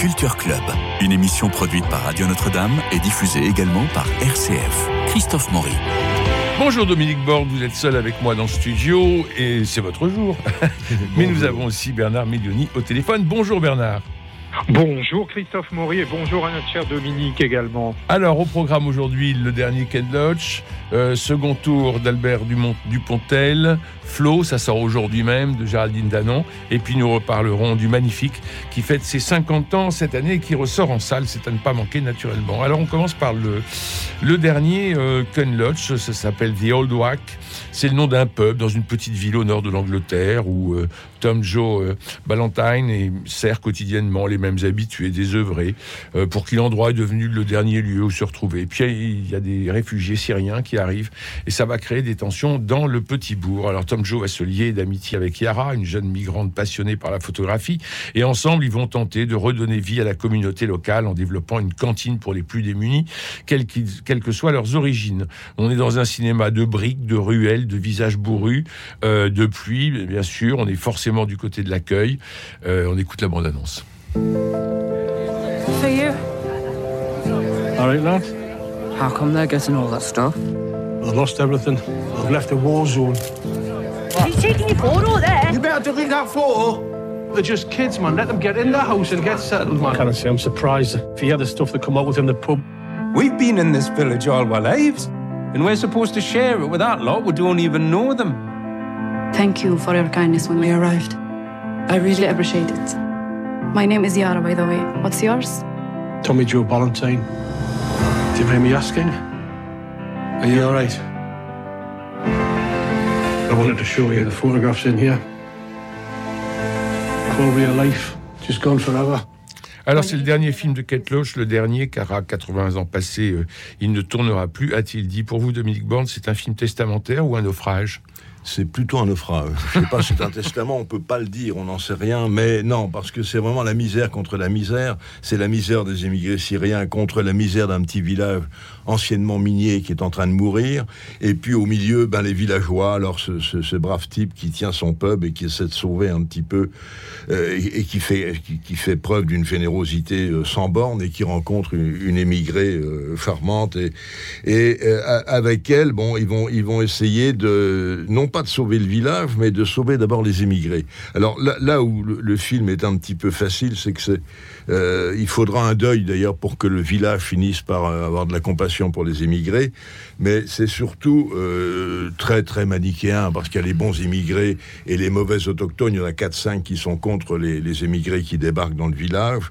Culture Club, une émission produite par Radio Notre-Dame et diffusée également par RCF. Christophe Maury. Bonjour Dominique Borde, vous êtes seul avec moi dans le studio et c'est votre jour. Mais nous avons aussi Bernard Medioni au téléphone. Bonjour Bernard. Bonjour Christophe Maury et bonjour à notre cher Dominique également. Alors au programme aujourd'hui le dernier Ken Loach, euh, second tour d'Albert Dupontel, Flo, ça sort aujourd'hui même, de Géraldine Danon, et puis nous reparlerons du Magnifique qui fête ses 50 ans cette année et qui ressort en salle, c'est à ne pas manquer naturellement. Alors on commence par le, dernier euh, Ken Loach, ça s'appelle The Old Wack. C'est le nom d'un pub dans une petite ville au nord de l'Angleterre où euh, Tom Joe euh, Ballantyne sert quotidiennement les mêmes habitués désœuvrés euh, pour qui l'endroit est devenu le dernier lieu où se retrouver. Et puis il y a des réfugiés syriens qui arrivent et ça va créer des tensions dans le petit bourg. Alors Tom Joe va se lier d'amitié avec Yara, une jeune migrante passionnée par la photographie, et ensemble ils vont tenter de redonner vie à la communauté locale en développant une cantine pour les plus démunis, quelles que soient leurs origines. On est dans un cinéma de briques, de ruelles, de visages bourrus, euh, de pluie, bien sûr. On est forcément du côté de l'accueil. Euh, on écoute la bande-annonce. For you. All right, lad. How come they're getting all that stuff? I've lost everything. I've left a war zone. He's taking your photo there. You better delete that photo. They're just kids, man. Let them get in the house and get settled, man. Can I say I'm surprised if you hear the stuff that come out within the pub. We've been in this village all our lives, and we're supposed to share it with that lot We don't even know them. Thank you for your kindness when we arrived. I really appreciate it. My name is Yara, by the way. What's yours? Tommy Joe Ballantyne. Do you mind me asking? Are you all right? I wanted to show you the photographs in here. All real life, just gone forever. Alors c'est le dernier film de Kate Loach, le dernier, car à 80 ans passés, euh, il ne tournera plus, a-t-il dit. Pour vous, Dominique Borne, c'est un film testamentaire ou un naufrage? C'est plutôt un naufrage. Je sais pas, c'est un testament, on peut pas le dire, on n'en sait rien, mais non, parce que c'est vraiment la misère contre la misère. C'est la misère des émigrés syriens contre la misère d'un petit village anciennement minier qui est en train de mourir. Et puis au milieu, ben, les villageois, alors ce, brave type qui tient son pub et qui essaie de sauver un petit peu, euh, et, qui fait, qui, fait preuve d'une générosité euh, sans borne et qui rencontre une, émigrée euh, charmante. Et, et avec elle, bon, ils vont, ils vont essayer de, non pas de sauver le village, mais de sauver d'abord les émigrés. Alors là, où le, film est un petit peu facile, c'est que c'est, euh, il faudra un deuil d'ailleurs pour que le village finisse par euh, avoir de la compassion pour les émigrés, mais c'est surtout euh, très très manichéen parce qu'il y a les bons immigrés et les mauvais autochtones. Il y en a 4-5 qui sont contre les, les, émigrés qui débarquent dans le village.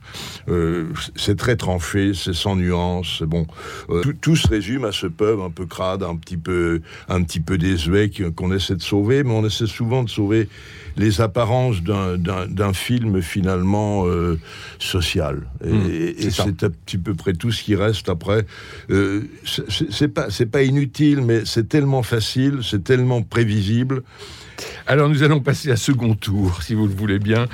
c'est très tranché, c'est sans nuance. Bon, tout, tout, se résume à ce peuple un peu crade, un petit peu un petit peu désuet qu'on essaie de sauver, mais on essaie souvent de sauver les apparences d'un film finalement euh, Et, mmh, c'est à petit peu près tout ce qui reste après. Euh, c'est pas, pas inutile, mais c'est tellement facile, c'est tellement prévisible. Alors nous allons passer à second tour, si vous le voulez bien,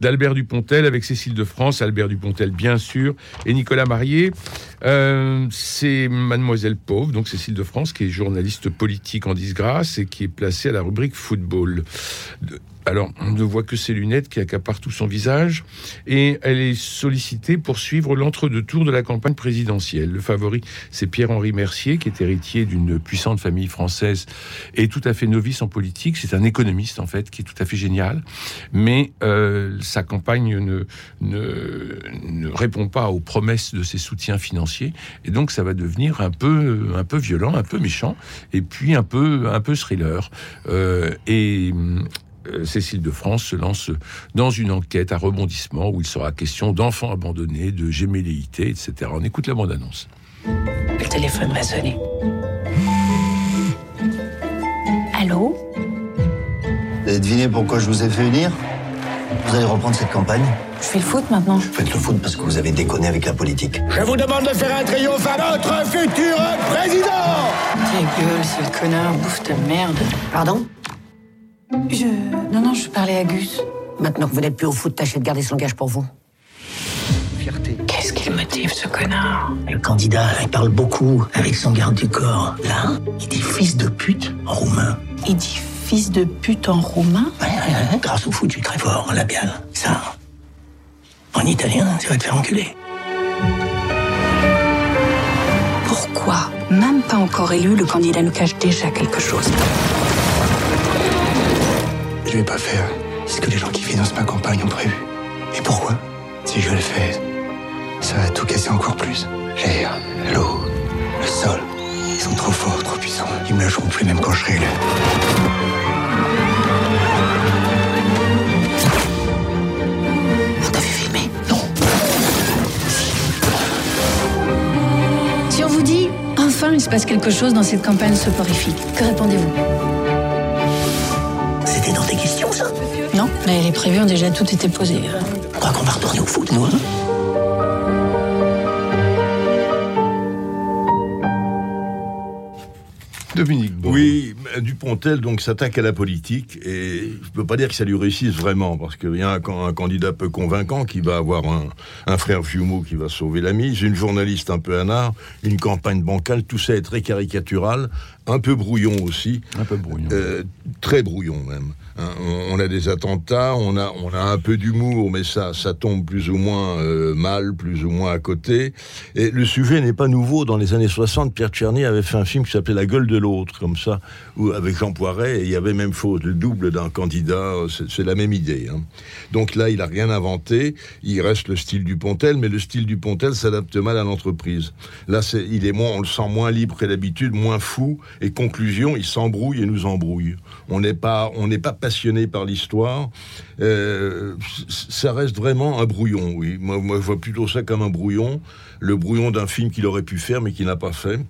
d'Albert Dupontel avec Cécile de France, Albert Dupontel bien sûr, et Nicolas Marié. Euh, c'est Mademoiselle Pauvre, donc Cécile de France, qui est journaliste politique en disgrâce et qui est placée à la rubrique football. Alors, on ne voit que ses lunettes qui accaparent tout son visage, et elle est sollicitée pour suivre l'entre-deux tours de la campagne présidentielle. Le favori, c'est Pierre-Henri Mercier, qui est héritier d'une puissante famille française et tout à fait novice en politique. C'est un économiste, en fait, qui est tout à fait génial, mais euh, sa campagne ne, ne, ne, répond pas aux promesses de ses soutiens financiers, et donc ça va devenir un peu, un peu violent, un peu méchant, et puis un peu, un peu thriller. Euh, et Cécile de France se lance dans une enquête à rebondissement où il sera question d'enfants abandonnés, de gémelléité, etc. On écoute la bande-annonce. Le téléphone va sonner. Allô Vous avez deviné pourquoi je vous ai fait venir? Vous allez reprendre cette campagne? Je fais le foot maintenant. Vous faites le foot parce que vous avez déconné avec la politique. Je vous demande de faire un triomphe à notre futur président Ta gueule, ce connard, bouffe de merde. Pardon? Je. Non, non, je parlais à Gus. Maintenant que vous n'êtes plus au foot, tâchez de garder ce langage pour vous. Fierté. Qu'est-ce qu'il motive, ce connard? Le candidat, il parle beaucoup avec son garde du corps. Là, il dit fils de pute en roumain. Il dit fils de pute en roumain? Ouais, ouais, ouais, grâce au foot, je suis très fort en labial. Ça. En italien, tu vas te faire enculer. Pourquoi, même pas encore élu, le candidat nous cache déjà quelque chose vais pas faire ce que les gens qui financent ma campagne ont prévu. Et pourquoi Si je le fais, ça va tout casser encore plus. L'air, l'eau, le sol. Ils sont trop forts, trop puissants. Ils me lâcheront plus même quand je serai élu. On t'a vu filmer Non. Si on vous dit, enfin il se passe quelque chose dans cette campagne soporifique, que répondez-vous? C'était dans tes questions, ça Non, mais les prévus ont déjà tout été posés. On croit qu'on va retourner au foot, nous, hein Dominique Oui, Dupontel donc s'attaque à la politique et je peux pas dire que ça lui réussisse vraiment parce qu'il y a un, un, candidat peu convaincant qui va avoir un, un, frère jumeau qui va sauver la mise, une journaliste un peu anard, une campagne bancale, tout ça est très caricatural, un peu brouillon aussi, un peu brouillon, euh, très brouillon même. Hein, on, on, a des attentats, on a on a un peu d'humour, mais ça ça tombe plus ou moins euh, mal, plus ou moins à côté. Et le sujet n'est pas nouveau. Dans les années 60, Pierre Tcherny avait fait un film qui s'appelait La gueule de l'autre, comme ça, avec Jean Poiret, et il y avait même faute, le double d'un candidat, c'est la même idée. Hein. Donc là, il a rien inventé, il reste le style du Pontel, mais le style du Pontel s'adapte mal à l'entreprise. Là, c'est il est moins, on le sent moins libre que d'habitude, moins fou, et conclusion, il s'embrouille et nous embrouille. On n'est pas, on n'est pas passionné par l'histoire. Euh, ça reste vraiment un brouillon, oui. Moi, moi, je vois plutôt ça comme un brouillon, le brouillon d'un film qu'il aurait pu faire mais qu'il n'a pas fait.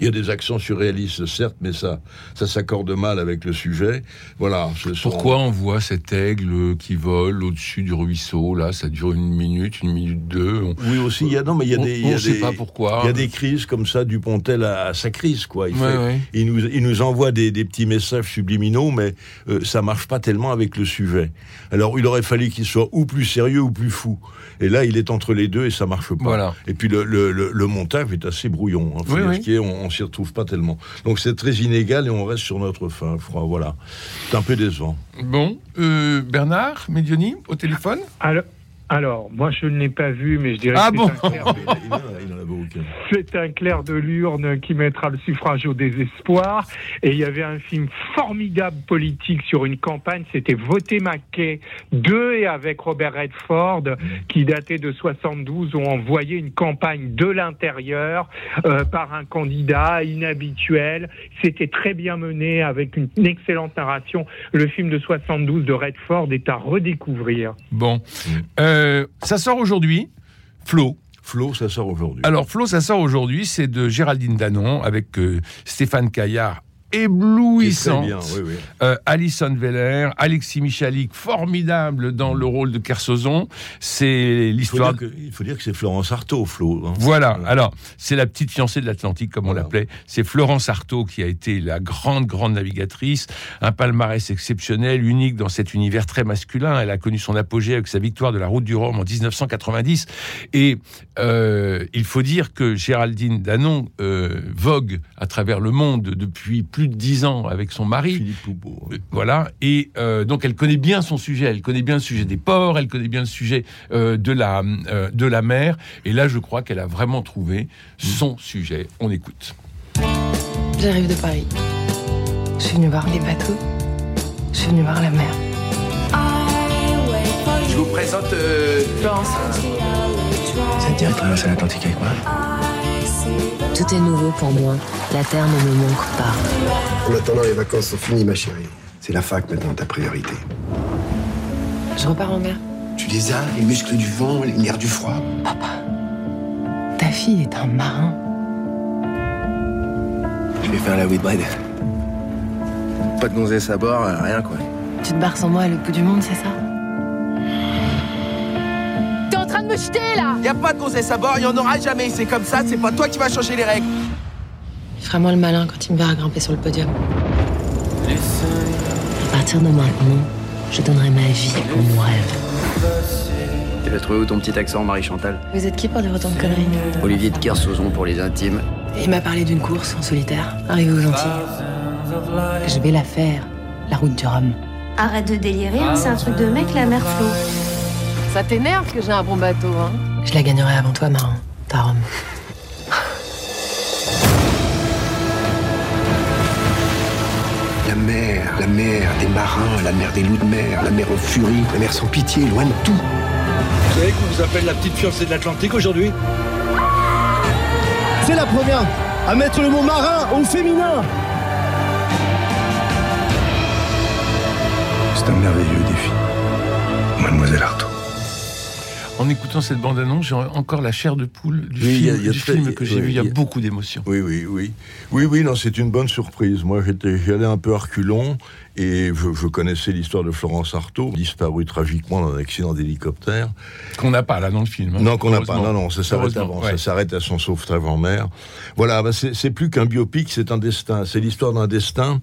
Il y a des accents surréalistes, certes, mais ça, ça s'accorde mal avec le sujet. Voilà. Pourquoi on voit cet aigle qui vole au-dessus du ruisseau Là, ça dure une minute, une minute deux. On... Oui, aussi. Il y a non, mais il y a on, des. On ne sait pas pourquoi. Il y a des crises comme ça. Dupontel à, à sa crise, quoi. Il, ouais, fait, ouais. il nous, il nous envoie des, des, petits messages subliminaux, mais euh, ça marche pas tellement avec le sujet. Alors, il aurait fallu qu'il soit ou plus sérieux ou plus fou. Et là, il est entre les deux et ça marche pas. Voilà. Et puis le, le, le, le montage est assez brouillon. Hein, oui, oui. on, on s'y retrouve pas tellement. Donc c'est très inégal et on reste sur notre fin, froid. Voilà. C'est un peu décevant. Bon, euh, Bernard Medioni au téléphone? Alors, alors, moi je ne l'ai pas vu, mais je dirais ah que bon c'est un, de... un clair de l'urne qui mettra le suffrage au désespoir. Et il y avait un film formidable politique sur une campagne, c'était Voter Mackay 2 et avec Robert Redford, qui datait de 72, ont envoyé une campagne de l'intérieur euh, par un candidat inhabituel. C'était très bien mené avec une, une, excellente narration. Le film de 72 de Redford est à redécouvrir. Bon. Euh, ça sort aujourd'hui. Flo. Flo, ça sort aujourd'hui. Alors, Flo, ça sort aujourd'hui. C'est de Géraldine Danon avec euh, Stéphane Caillard éblouissante. Bien, oui, oui. Euh, Alison Veller, Alexis Michalik, formidable dans le rôle de Kersozon. C'est l'histoire. Il faut dire que, c'est Florence Artaud, Flo. Hein. Voilà. voilà. Alors, c'est la petite fiancée de l'Atlantique, comme voilà. on l'appelait. C'est Florence Artaud qui a été la grande, grande navigatrice. Un palmarès exceptionnel, unique dans cet univers très masculin. Elle a connu son apogée avec sa victoire de la Route du Rhum en 1990. Et euh, il faut dire que Géraldine Danon euh, vogue à travers le monde depuis plus de dix ans avec son mari. Philippe Poupeau. Voilà. Et euh, donc, elle connaît bien son sujet. Elle connaît bien le sujet des ports. Elle connaît bien le sujet euh, de, la, euh, de la mer. Et là, je crois qu'elle a vraiment trouvé son mmh. sujet. On écoute. J'arrive de Paris. Je suis venue voir les bateaux. Je suis venue voir la mer. Je vous présente Florence. Ça te dirait passe à l'Atlantique avec moi? Tout est nouveau pour moi. La terre ne me manque pas. En attendant, les vacances sont finies, ma chérie. C'est la fac maintenant ta priorité. Je repars en mer. Tu les as, les muscles du vent, les nerfs du froid. Papa, ta fille est un marin. Je vais faire la Whitbread. Pas de gonzesse à bord, rien quoi. Tu te barres sans moi à l'autre bout du monde, c'est ça? De me jeter là Y a pas de gonzesse à bord, y en aura jamais. C'est comme ça, c'est pas toi qui vas changer les règles. Il fera moins le malin quand il me verra grimper sur le podium. À partir de maintenant, je donnerai ma vie pour mon rêve. Tu l'as trouvé où ton petit accent, Marie-Chantal? Vous êtes qui pour dire autant de conneries? Olivier de Kersauzon pour les intimes. Il m'a parlé d'une course en solitaire. Arrivé aux Antilles. Je vais la faire, la route du Rhum. Arrête de délirer, hein, c'est un truc de mec la mère Flo. Ça t'énerve que j'ai un bon bateau, hein Je la gagnerai avant toi, Marin. Ta Rome. La mer, la mer des marins, la mer des loups de mer, la mer en furie, la mer sans pitié, loin de tout. Vous savez qu'on vous appelle la petite fiancée de l'Atlantique aujourd'hui C'est la première à mettre le mot marin au féminin C'est un merveilleux défi. Mademoiselle Artaud. En écoutant cette bande-annonce, j'ai encore la chair de poule du Oui, film, a du très- film que j'ai oui, vu. Il y a beaucoup d'émotions. Oui, oui, oui. Oui, oui, non, c'est une bonne surprise. Moi, j'étais, j'y allais un peu à reculons et je, je connaissais l'histoire de Florence Artaud, disparue tragiquement dans un accident d'hélicoptère. Qu'on n'a pas là dans le film. hein. Non, qu'on n'a pas. Non, non, ça s'arrête avant. ouais. Ça s'arrête à son sauvetage en mer. Voilà, bah, c'est c'est plus qu'un biopic, c'est un destin. C'est l'histoire d'un destin.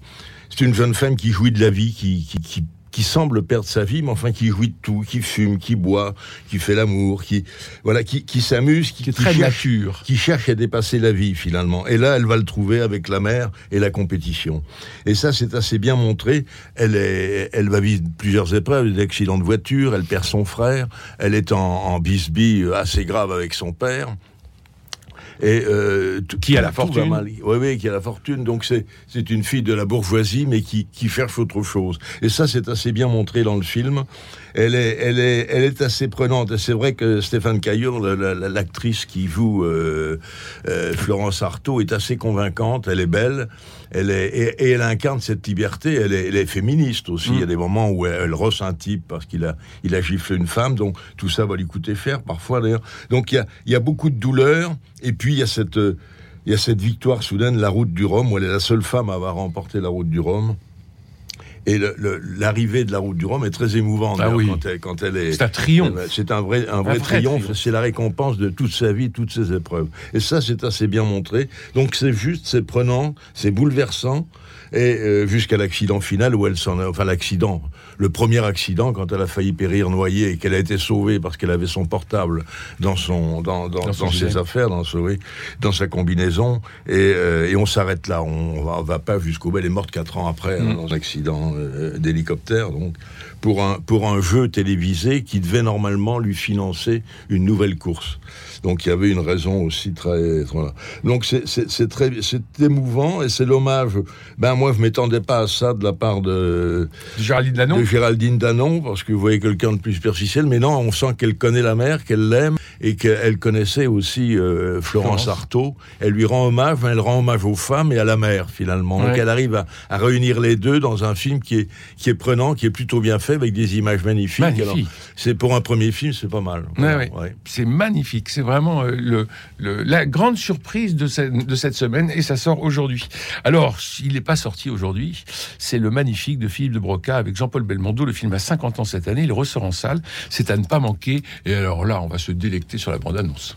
C'est une jeune femme qui jouit de la vie, qui, qui, qui, qui semble perdre sa vie, mais enfin qui jouit de tout, qui fume, qui boit, qui fait l'amour, qui voilà, qui, qui s'amuse, qui, Qui est très cherche, nature. qui cherche à dépasser la vie finalement. Et là, elle va le trouver avec la mer et la compétition. Et ça, c'est assez bien montré. Elle est, elle va vivre plusieurs épreuves, des accidents de voiture. Elle perd son frère. Elle est en, en bisbille assez grave avec son père. Et euh, Qui a la fortune. Oui, oui, qui a la fortune. Donc c'est c'est une fille de la bourgeoisie, mais qui, qui cherche autre chose. Et ça, c'est assez bien montré dans le film. Elle est, elle est, elle est assez prenante. Et c'est vrai que Stéphane Caillon, la- la- la- l'actrice qui joue euh, euh, Florence Artaud, est assez convaincante. Elle est belle. Elle est, et, et elle incarne cette liberté. Elle est, elle est féministe aussi. Il y a des moments où elle, elle rosse un type parce qu'il a, il a giflé une femme. Donc tout ça va lui coûter cher parfois d'ailleurs. Donc il y a, il y a beaucoup de douleur. Et puis il y a cette, il y a cette victoire soudaine, la route du Rhum, où elle est la seule femme à avoir remporté la route du Rhum. Et l'arrivée de la route du Rhum est très émouvante Ah oui. quand, elle, quand elle est. C'est un triomphe. C'est un vrai, un vrai, vrai triomphe. C'est la récompense de toute sa vie, toutes ses épreuves. Et ça, c'est assez bien montré. Donc c'est juste, c'est prenant, c'est bouleversant. Et euh, jusqu'à l'accident final où elle s'en est, enfin l'accident, le premier accident quand elle a failli périr noyée et qu'elle a été sauvée parce qu'elle avait son portable dans son, dans, dans, Dans son dans ses affaires, dans, ce- oui, dans sa combinaison. Et, euh, et on s'arrête là. On va, on va pas jusqu'au bout. Elle est morte quatre ans après Mm. hein, dans un accident euh, d'hélicoptère. Donc pour un pour un jeu télévisé qui devait normalement lui financer une nouvelle course. Donc il y avait une raison aussi très voilà. Donc c'est c'est c'est très c'est émouvant et c'est l'hommage. Ben moi je m'étendais pas à ça de la part de Géraldine Danon de Géraldine Danon parce que vous voyez quelqu'un de plus superficiel. Mais non, on sent qu'elle connaît la mère, qu'elle l'aime et qu'elle connaissait aussi euh, Florence Florence. Artaud. Elle lui rend hommage, mais elle rend hommage aux femmes et à la mère finalement. Donc elle arrive à, à réunir les deux dans un film qui est qui est prenant, qui est plutôt bien fait avec des images magnifiques. Magnifique. C'est pour un premier film, c'est pas mal. Ouais, Voilà, ouais. ouais. C'est magnifique. C'est vraiment euh, le, le- la grande surprise de cette, de cette semaine et ça sort aujourd'hui. Alors, il n'est pas sorti aujourd'hui. C'est le magnifique de Philippe de Broca avec Jean-Paul Belmondo. Le film a 50 ans cette année. Il ressort en salle. C'est à ne pas manquer. Et alors là, on va se délecter sur la bande-annonce.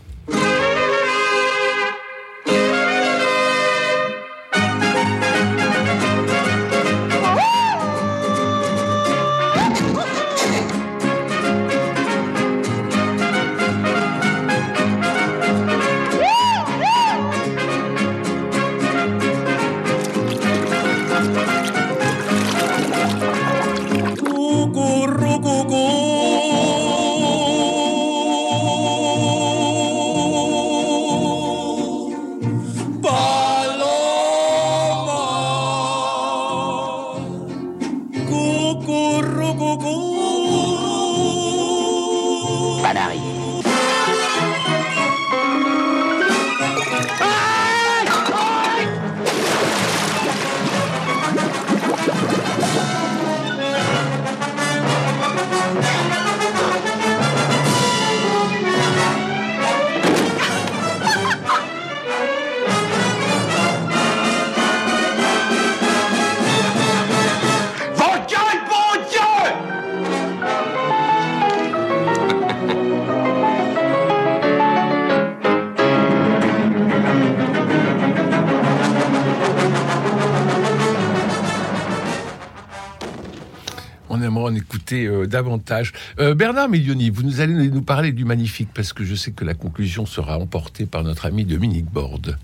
Écouter euh, davantage. Euh, Bernard Milioni, vous nous allez nous parler du magnifique parce que je sais que la conclusion sera emportée par notre ami Dominique Borde.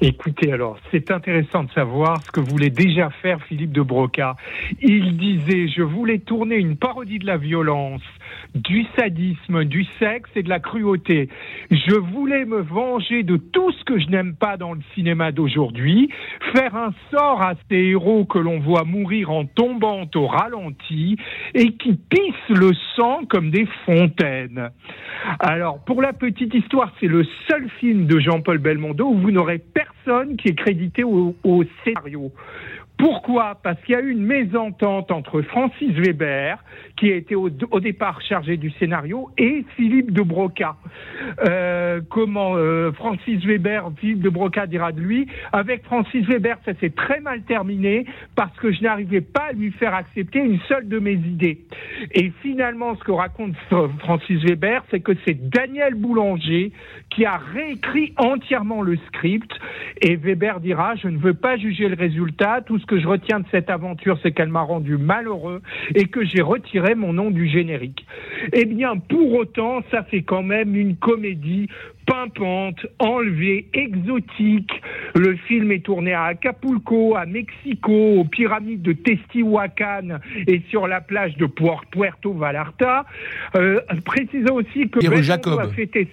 Écoutez, alors, c'est intéressant de savoir ce que voulait déjà faire Philippe de Broca. Il disait, je voulais tourner une parodie de la violence du sadisme, du sexe et de la cruauté. Je voulais me venger de tout ce que je n'aime pas dans le cinéma d'aujourd'hui, faire un sort à ces héros que l'on voit mourir en tombant au ralenti et qui pissent le sang comme des fontaines. Alors, pour la petite histoire, c'est le seul film de Jean-Paul Belmondo où vous n'aurez personne qui est crédité au, au scénario. Pourquoi? Parce qu'il y a eu une mésentente entre Francis Weber, qui a été au, départ chargé du scénario, et Philippe de Broca. Euh, comment euh, Francis Weber, Philippe de Broca dira de lui, avec Francis Weber, ça s'est très mal terminé parce que je n'arrivais pas à lui faire accepter une seule de mes idées. Et finalement, ce que raconte Francis Weber, c'est que c'est Daniel Boulanger qui a réécrit entièrement le script, et Weber dira, je ne veux pas juger le résultat, ce que je retiens de cette aventure, c'est qu'elle m'a rendu malheureux et que j'ai retiré mon nom du générique. Eh bien, pour autant, ça fait quand même une comédie pimpante, enlevée, exotique. Le film est tourné à Acapulco, à Mexico, aux pyramides de Testihuacan et sur la plage de Puerto Vallarta. Euh, précisons aussi que et rue Jacob. a fêté...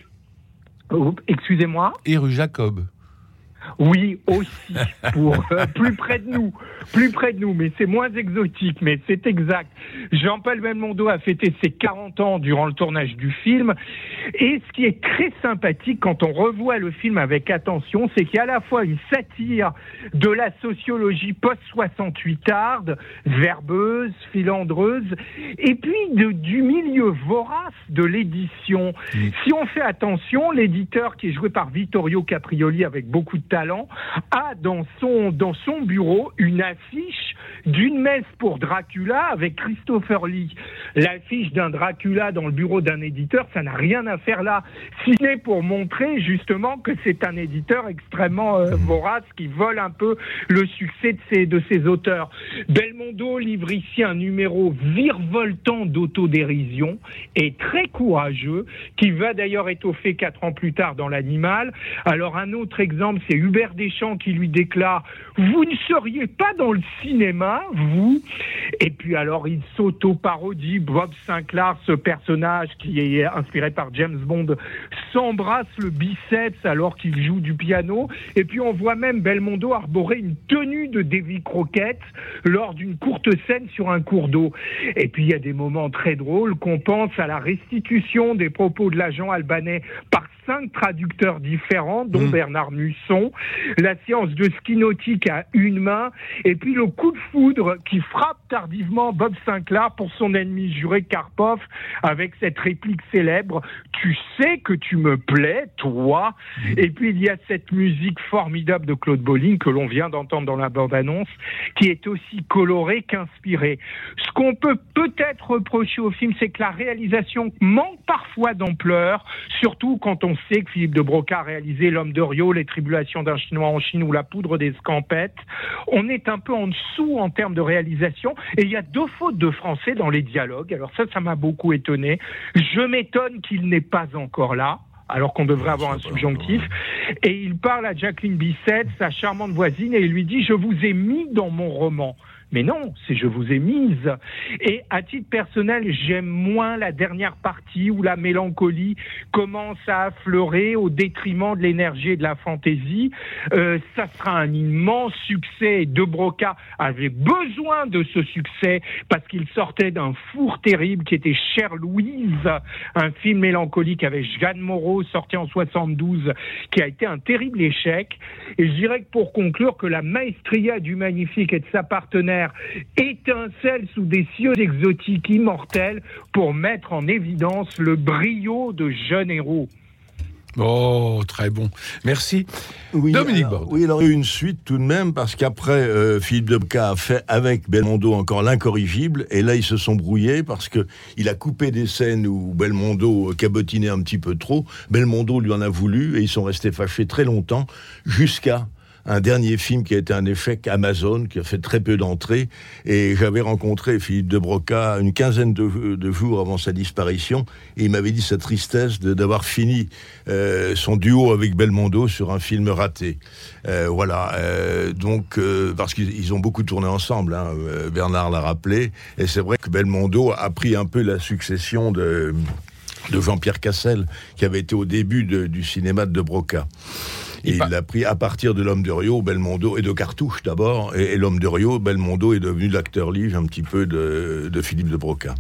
Oh, Excusez-moi. Et rue Jacob. Oui, aussi, pour euh, plus près de nous, plus près de nous, mais c'est moins exotique, mais c'est exact. Jean-Paul Belmondo a fêté ses 40 ans durant le tournage du film, et ce qui est très sympathique quand on revoit le film avec attention, c'est qu'il y a à la fois une satire de la sociologie post-68 arde, verbeuse, filandreuse, et puis de, du milieu vorace de l'édition. Si on fait attention, l'éditeur qui est joué par Vittorio Caprioli avec beaucoup de talent, a dans son, bureau une affiche d'une messe pour Dracula avec Christopher Lee. L'affiche d'un Dracula dans le bureau d'un éditeur, ça n'a rien à faire là, si ce n'est pour montrer justement que c'est un éditeur extrêmement euh, vorace qui vole un peu le succès de ses, de ses auteurs. Belmondo livre ici un numéro virevoltant d'autodérision et très courageux, qui va d'ailleurs étoffer quatre ans plus tard dans l'animal. Alors un autre exemple, c'est Hubert Deschamps qui lui déclare Vous ne seriez pas dans le cinéma, vous Et puis alors il s'auto-parodie. Bob Sinclair, ce personnage qui est inspiré par James Bond, s'embrasse le biceps alors qu'il joue du piano. Et puis on voit même Belmondo arborer une tenue de Davy Crockett lors d'une courte scène sur un cours d'eau. Et puis il y a des moments très drôles qu'on pense à la restitution des propos de l'agent albanais par cinq traducteurs différents, dont Mmh. Bernard Musson, la séance de ski nautique à une main, et puis le coup de foudre qui frappe tardivement Bob Sinclair pour son ennemi juré Karpov avec cette réplique célèbre Tu sais que tu me plais, toi Et puis il y a cette musique formidable de Claude Bolling que l'on vient d'entendre dans la bande-annonce, qui est aussi colorée qu'inspirée. Ce qu'on peut peut-être reprocher au film, c'est que la réalisation manque parfois d'ampleur, surtout quand on sait que Philippe de Broca a réalisé L'homme de Rio, Les tribulations d'un Chinois en Chine ou La poudre des scampettes. On est un peu en dessous en termes de réalisation et il y a deux fautes de français dans les dialogues. Alors ça, ça m'a beaucoup étonné. Je m'étonne qu'il n'est pas encore là alors qu'on devrait avoir un subjonctif. Et il parle à Jacqueline Bisset, sa charmante voisine, et il lui dit, je vous ai mis dans mon roman. Mais non, c'est je vous ai mise. Et à titre personnel, j'aime moins la dernière partie où la mélancolie commence à affleurer au détriment de l'énergie et de la fantaisie. Euh, ça sera un immense succès. De Broca avait besoin de ce succès parce qu'il sortait d'un four terrible qui était Cher Louise, un film mélancolique avec Jeanne Moreau sorti en 72 qui a été un terrible échec. Et je dirais que pour conclure que la maestria du magnifique et de sa partenaire étincelle sous des cieux exotiques immortels pour mettre en évidence le brio de jeunes héros. Oh, très bon. Merci. Dominique alors, Borde. Oui, alors il y a eu une suite tout de même, parce qu'après, euh, Philippe Debka a fait avec Belmondo encore l'incorrigible, et là, ils se sont brouillés parce que il a coupé des scènes où Belmondo cabotinait un petit peu trop. Belmondo lui en a voulu, et ils sont restés fâchés très longtemps, jusqu'à un dernier film qui a été un échec Amazon, qui a fait très peu d'entrées. Et j'avais rencontré Philippe de Broca une quinzaine de, jours avant sa disparition. Et il m'avait dit sa tristesse d'avoir fini euh, son duo avec Belmondo sur un film raté. Euh, voilà. Euh, donc, parce qu'ils ont beaucoup tourné ensemble, hein, Bernard l'a rappelé. Et c'est vrai que Belmondo a pris un peu la succession de de Jean-Pierre Cassel, qui avait été au début du cinéma de Broca. Et il l'a pris à partir de L'Homme de Rio, Belmondo, et de Cartouche d'abord. Et, L'Homme de Rio, Belmondo est devenu l'acteur livre un petit peu de, de Philippe de Broca.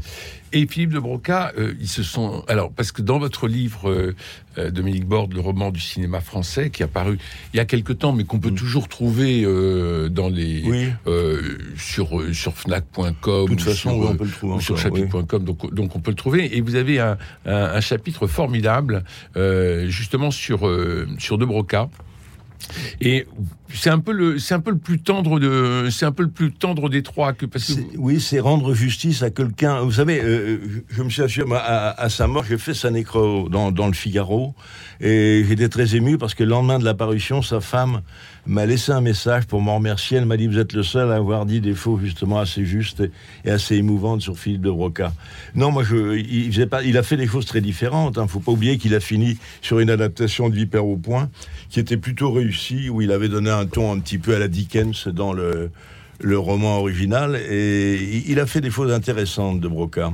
Et Philippe de Broca, euh, ils se sont. Alors, parce que dans votre livre, euh, euh, Dominique Borde, le roman du cinéma français, qui a paru il y a quelque temps, mais qu'on peut mm. toujours trouver dans les. sur, sur Fnac.com. De toute façon, on peut le trouver. Ou sur chapitre.com, donc, donc on peut le trouver. Et vous avez un, un chapitre formidable, justement, sur, sur de Broca. Et c'est un peu le, c'est un peu le plus tendre de, c'est un peu le plus tendre des trois que parce que oui, c'est rendre justice à quelqu'un. Vous savez, euh, je me suis assuré à, sa mort, j'ai fait sa nécro dans, dans le Figaro et j'étais très ému parce que le lendemain de l'apparition, sa femme m'a laissé un message pour m'en remercier. Elle m'a dit Vous êtes le seul à avoir dit des faux justement assez justes et assez émouvantes sur Philippe de Broca. Non, moi, il a fait des choses très différentes. Il hein. ne faut pas oublier qu'il a fini sur une adaptation de Vipère au point qui était plutôt réussie, où il avait donné un ton un petit peu à la Dickens dans le, le roman original. Et il a fait des choses intéressantes de Broca.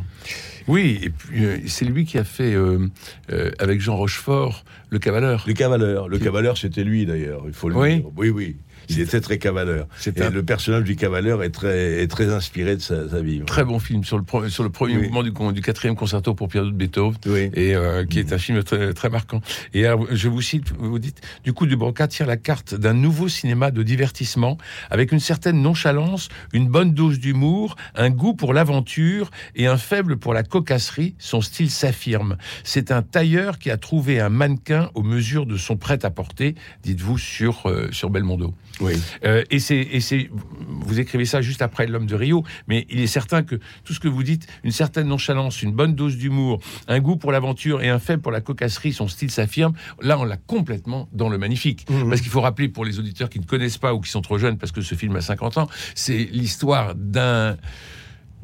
Oui, et puis euh, c'est lui qui a fait euh, euh, avec Jean Rochefort le Cavaleur. Le Cavaleur, le Cavaleur, c'était lui d'ailleurs. Il faut le oui. dire. Oui, oui. Il était très cavaleur. Et le personnage du cavaleur est très, est très inspiré de sa, vie. Très bon film sur le, sur le premier mouvement du, du quatrième concerto pour Pierre de Beethoven, et euh, qui est un film très, très marquant. Et je vous cite, vous dites, du coup, Dubroca tire la carte d'un nouveau cinéma de divertissement avec une certaine nonchalance, une bonne dose d'humour, un goût pour l'aventure et un faible pour la cocasserie. Son style s'affirme. C'est un tailleur qui a trouvé un mannequin aux mesures de son prêt-à-porter, dites-vous, sur, euh, sur Belmondo. Oui. Euh, et c'est, vous écrivez ça juste après l'homme de Rio, mais il est certain que tout ce que vous dites, une certaine nonchalance, une bonne dose d'humour, un goût pour l'aventure et un faible pour la cocasserie, son style s'affirme. Là, on l'a complètement dans le magnifique. Mhm. Parce qu'il faut rappeler pour les auditeurs qui ne connaissent pas ou qui sont trop jeunes, parce que ce film a 50 ans, c'est l'histoire d'un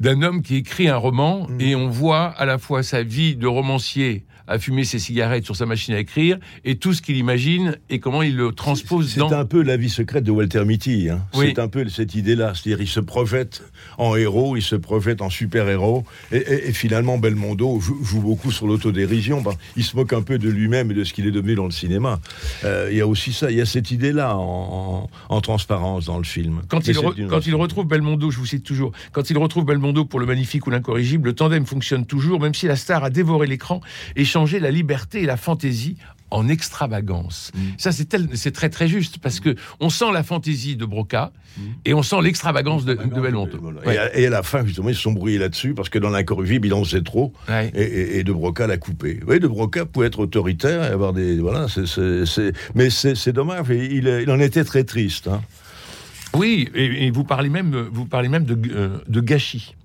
d'un homme qui écrit un roman mhm. et on voit à la fois sa vie de romancier à fumer ses cigarettes sur sa machine à écrire et tout ce qu'il imagine et comment il le transpose dans. C'est un peu la vie secrète de Walter Mitty. Hein. C'est un peu cette idée-là. C'est-à-dire, il se projette en héros, il se projette en super-héros. Et, finalement, Belmondo joue, beaucoup sur l'autodérision. il se moque un peu de lui-même et de ce qu'il est devenu dans le cinéma. Euh, il y a aussi ça, il y a cette idée-là en, transparence dans le film. Quand, il, quand il retrouve Belmondo, je vous cite toujours, quand il retrouve Belmondo pour le magnifique ou l'incorrigible, le tandem fonctionne toujours, même si la star a dévoré l'écran et changer la liberté et la fantaisie en extravagance. Mm. Ça, c'est très très juste parce que on sent la fantaisie de Broca mm. et on sent l'extravagance de, de Belmondo. Et, à, la fin, justement, ils se sont brouillés là-dessus parce que dans l'incorrigible, il en sait trop et, de Broca l'a coupé. Oui, de Broca pouvait être autoritaire et avoir des voilà, mais c'est dommage. Il, en était très triste. Hein. Oui, et, vous parlez même, vous parlez même de, euh, de gâchis.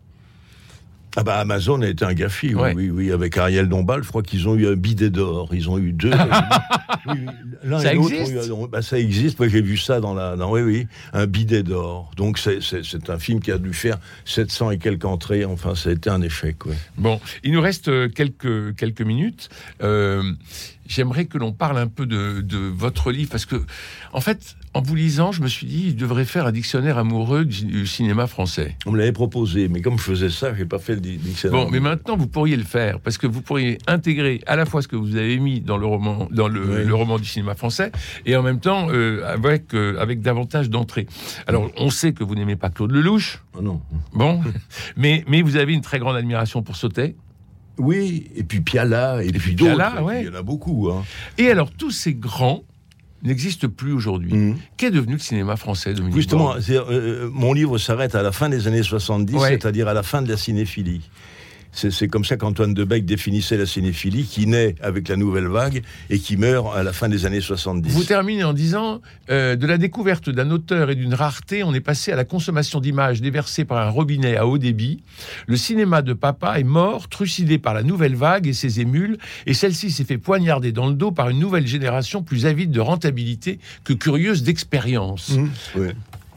Ah bah Amazon a été un gaffi, oui, oui, avec Ariel Dombal, je crois qu'ils ont eu un bidet d'or, ils ont eu deux. ça, existe bah, ça existe j'ai vu ça dans la, oui, oui, un bidet d'or. Donc c'est un film qui a dû faire 700 et quelques entrées, enfin ça a été un échec. Bon, il nous reste euh, quelques, quelques minutes. Euh, j'aimerais que l'on parle un peu de, de, votre livre, parce que, en fait, en vous lisant, je me suis dit, il devrait faire un dictionnaire amoureux du cinéma français. On me l'avait proposé, mais comme je faisais ça, je n'ai pas fait le dictionnaire. Bon, mais maintenant, vous pourriez le faire, parce que vous pourriez intégrer à la fois ce que vous avez mis dans le roman, dans le, le roman du cinéma français, et en même temps, euh, avec, euh, avec davantage d'entrées. Alors, on sait que vous n'aimez pas Claude Lelouch. Oh non. Bon, mais, mais vous avez une très grande admiration pour Sautet. Oui, et puis Piala, et, puis, d'autres. Il y en a beaucoup. Hein. Et alors, tous ces grands n'existent plus aujourd'hui. Mhm. Qu'est devenu le cinéma français, Dominique Justement, euh, mon livre s'arrête à la fin des années 70, c'est-à-dire à la fin de la cinéphilie. C'est comme ça qu'Antoine Debec définissait la cinéphilie, qui naît avec la nouvelle vague et qui meurt à la fin des années 70. Vous terminez en disant euh, de la découverte d'un auteur et d'une rareté, on est passé à la consommation d'images déversées par un robinet à haut débit. Le cinéma de papa est mort, trucidé par la nouvelle vague et ses émules, et celle-ci s'est fait poignarder dans le dos par une nouvelle génération plus avide de rentabilité que curieuse d'expérience. Mmh,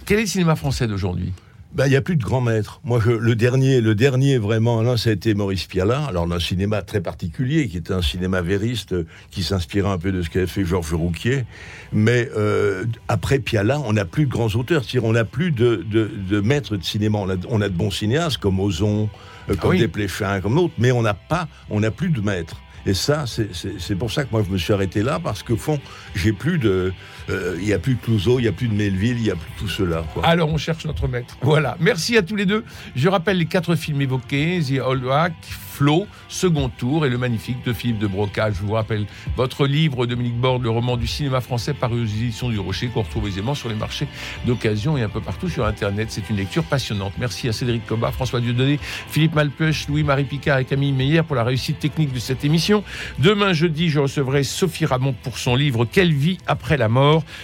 Quel est le cinéma français d'aujourd'hui? Ben, il n'y a plus de grands maîtres. Moi, je, le dernier, le dernier vraiment, là, ça a été Maurice Piala. Alors, d'un cinéma très particulier, qui était un cinéma vériste, qui s'inspirait un peu de ce qu'avait fait Georges Rouquier. Mais euh, après Piala, on n'a plus de grands auteurs. C'est-à-dire, on n'a plus de, de, de, maîtres de cinéma. On a, on a, de bons cinéastes comme Ozon, euh, comme ah oui. Desplechin, comme d'autres, mais on n'a pas, on n'a plus de maîtres. Et ça, c'est pour ça que moi je me suis arrêté là, parce qu'au fond, j'ai plus de. Euh, Il n'y a plus de Clouseau, il n'y a plus de Melville, il n'y a plus tout cela. Quoi. Alors on cherche notre maître. Voilà. Merci à tous les deux. Je rappelle les quatre films évoqués The Old Wack, Flo, Second Tour et Le Magnifique de Philippe de Broca. Je vous rappelle votre livre, Dominique Borde, le roman du cinéma français paru aux éditions du Rocher, qu'on retrouve aisément sur les marchés d'occasion et un peu partout sur Internet. C'est une lecture passionnante. Merci à Cédric Cobat, François Dieudonné, Philippe Malpeuch, Louis-Marie Picard et Camille Meyer pour la réussite technique de cette émission. Demain, jeudi, je recevrai Sophie Ramon pour son livre Quelle vie après la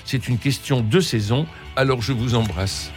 c'est une question de saison. Alors je vous embrasse.